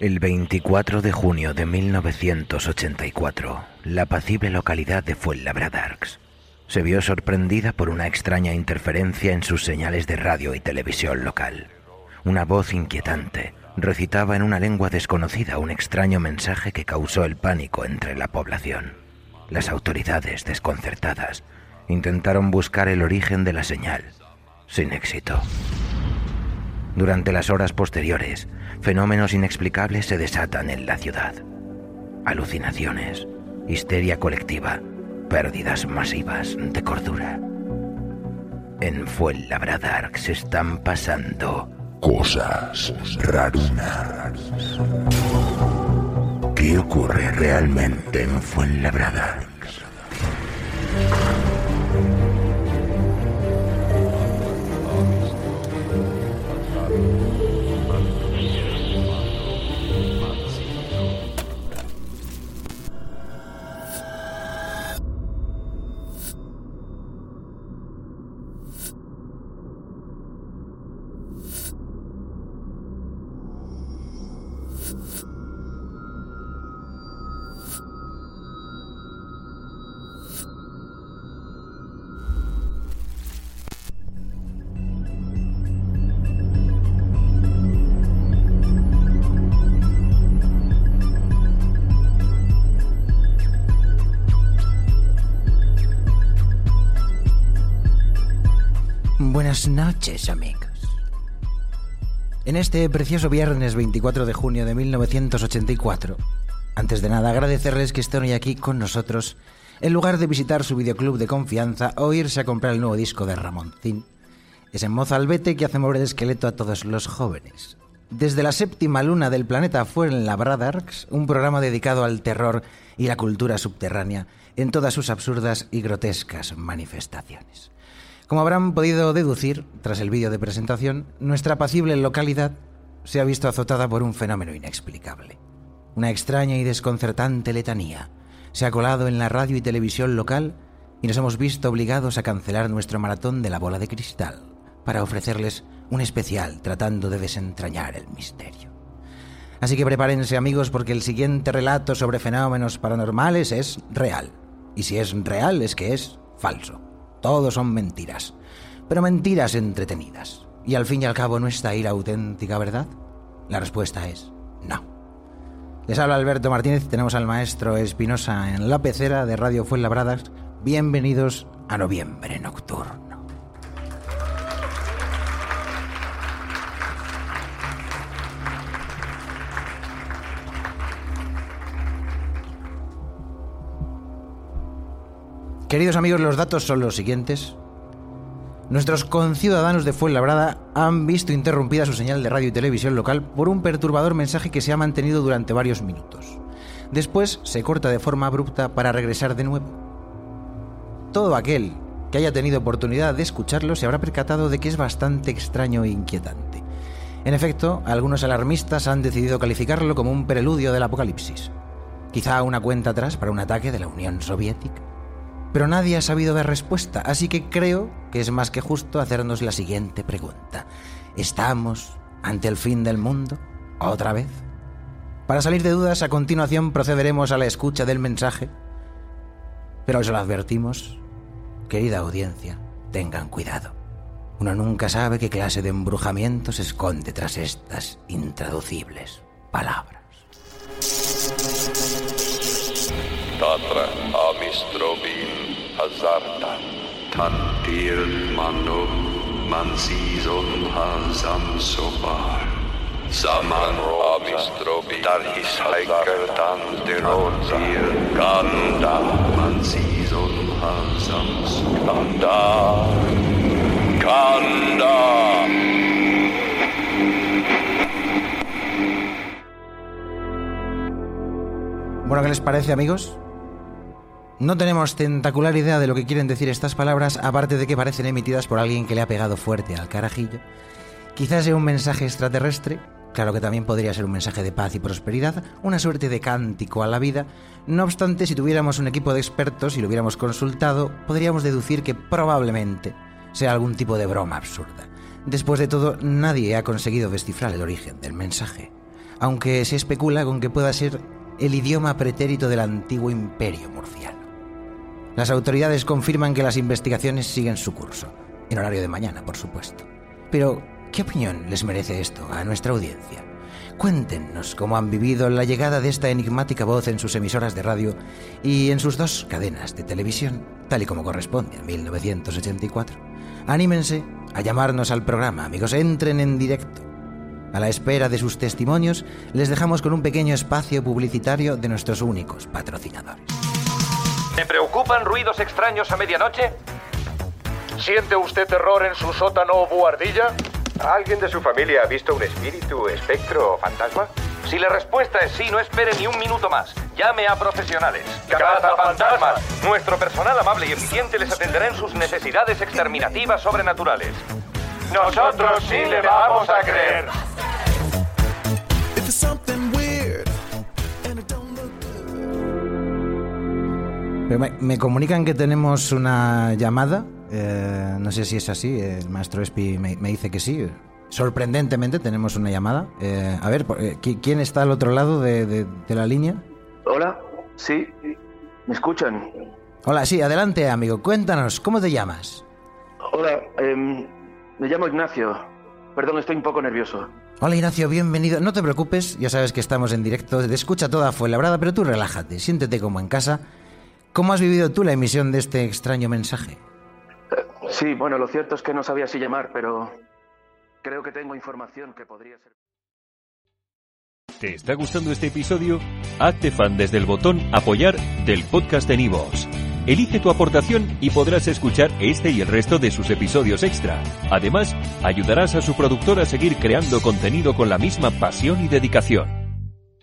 El 24 de junio de 1984, la apacible localidad de Fuenlabradarks se vio sorprendida por una extraña interferencia en sus señales de radio y televisión local. Una voz inquietante recitaba en una lengua desconocida un extraño mensaje que causó el pánico entre la población. Las autoridades, desconcertadas, intentaron buscar el origen de la señal, sin éxito. Durante las horas posteriores, fenómenos inexplicables se desatan en la ciudad. Alucinaciones, histeria colectiva, pérdidas masivas de cordura. En Fuenlabrada se están pasando cosas rarunas. ¿Qué ocurre realmente en Fuenlabrada? Buenas noches, amigos. En este precioso viernes 24 de junio de 1984, antes de nada agradecerles que estén hoy aquí con nosotros, en lugar de visitar su videoclub de confianza o irse a comprar el nuevo disco de Ramoncín, ese mozalbete que hace mover el esqueleto a todos los jóvenes. Desde la séptima luna del planeta Fuenlabradarks, un programa dedicado al terror y la cultura subterránea en todas sus absurdas y grotescas manifestaciones. Como habrán podido deducir, tras el vídeo de presentación, nuestra apacible localidad se ha visto azotada por un fenómeno inexplicable. Una extraña y desconcertante letanía se ha colado en la radio y televisión local y nos hemos visto obligados a cancelar nuestro maratón de la bola de cristal para ofrecerles un especial tratando de desentrañar el misterio. Así que prepárense amigos porque el siguiente relato sobre fenómenos paranormales es real. Y si es real es que es falso. Todo son mentiras, pero mentiras entretenidas. ¿Y al fin y al cabo no está ahí la auténtica verdad? La respuesta es no. Les habla Alberto Martínez, tenemos al maestro Espinosa en la pecera de Radio Fuenlabradas. Bienvenidos a Noviembre Nocturno. Queridos amigos, los datos son los siguientes. Nuestros conciudadanos de Fuenlabrada han visto interrumpida su señal de radio y televisión local por un perturbador mensaje que se ha mantenido durante varios minutos. Después se corta de forma abrupta para regresar de nuevo. Todo aquel que haya tenido oportunidad de escucharlo se habrá percatado de que es bastante extraño e inquietante. En efecto, algunos alarmistas han decidido calificarlo como un preludio del apocalipsis. Quizá una cuenta atrás para un ataque de la Unión Soviética pero nadie ha sabido dar respuesta, así que creo que es más que justo hacernos la siguiente pregunta. ¿Estamos ante el fin del mundo? ¿Otra vez? Para salir de dudas, a continuación procederemos a la escucha del mensaje, pero os lo advertimos, querida audiencia, tengan cuidado. Uno nunca sabe qué clase de embrujamiento se esconde tras estas intraducibles palabras. Tatra Hazartan Tantir Mano Mansizon Hazam Sobar Saman Amistrobi Darhis Haikertan Derotir Ganda Mansizon Hazam Skanda Kanda Bueno, ¿qué les parece, amigos? No tenemos tentacular idea de lo que quieren decir estas palabras, aparte de que parecen emitidas por alguien que le ha pegado fuerte al carajillo. Quizás sea un mensaje extraterrestre, claro que también podría ser un mensaje de paz y prosperidad, una suerte de cántico a la vida. No obstante, si tuviéramos un equipo de expertos y lo hubiéramos consultado, podríamos deducir que probablemente sea algún tipo de broma absurda. Después de todo, nadie ha conseguido descifrar el origen del mensaje, aunque se especula con que pueda ser el idioma pretérito del antiguo imperio murciano. Las autoridades confirman que las investigaciones siguen su curso, en horario de mañana, por supuesto. Pero, ¿qué opinión les merece esto a nuestra audiencia? Cuéntenos cómo han vivido la llegada de esta enigmática voz en sus emisoras de radio y en sus dos cadenas de televisión, tal y como corresponde a 1984. Anímense a llamarnos al programa, amigos, entren en directo. A la espera de sus testimonios, les dejamos con un pequeño espacio publicitario de nuestros únicos patrocinadores. ¿Me preocupan ruidos extraños a medianoche? ¿Siente usted terror en su sótano o buhardilla? ¿Alguien de su familia ha visto un espíritu, espectro o fantasma? Si la respuesta es sí, no espere ni un minuto más. Llame a profesionales. ¡Cazafantasmas! Nuestro personal amable y eficiente les atenderá en sus necesidades exterminativas sobrenaturales. Nosotros sí le vamos a creer. Pero me, me comunican que tenemos una llamada. eh, no sé si es así. El maestro Espi me, me dice que sí. Sorprendentemente tenemos una llamada. Eh, a ver, eh, ¿qui- ¿quién está al otro lado de, de- de la línea? Hola, sí, ¿me escuchan? Hola, sí, adelante, amigo. Cuéntanos, ¿cómo te llamas? Hola, em, me llamo Ignacio. Perdón, estoy un poco nervioso. Hola, Ignacio, bienvenido. No te preocupes, ya sabes que estamos en directo. Te escucha toda Fuenlabrada, pero tú relájate, siéntete como en casa. ¿Cómo has vivido tú la emisión de este extraño mensaje? Sí, bueno, lo cierto es que no sabía si llamar, pero creo que tengo información que podría ser... ¿Te está gustando este episodio? Hazte fan desde el botón Apoyar del podcast de Nivos. Elige tu aportación y podrás escuchar este y el resto de sus episodios extra. Además, ayudarás a su productor a seguir creando contenido con la misma pasión y dedicación.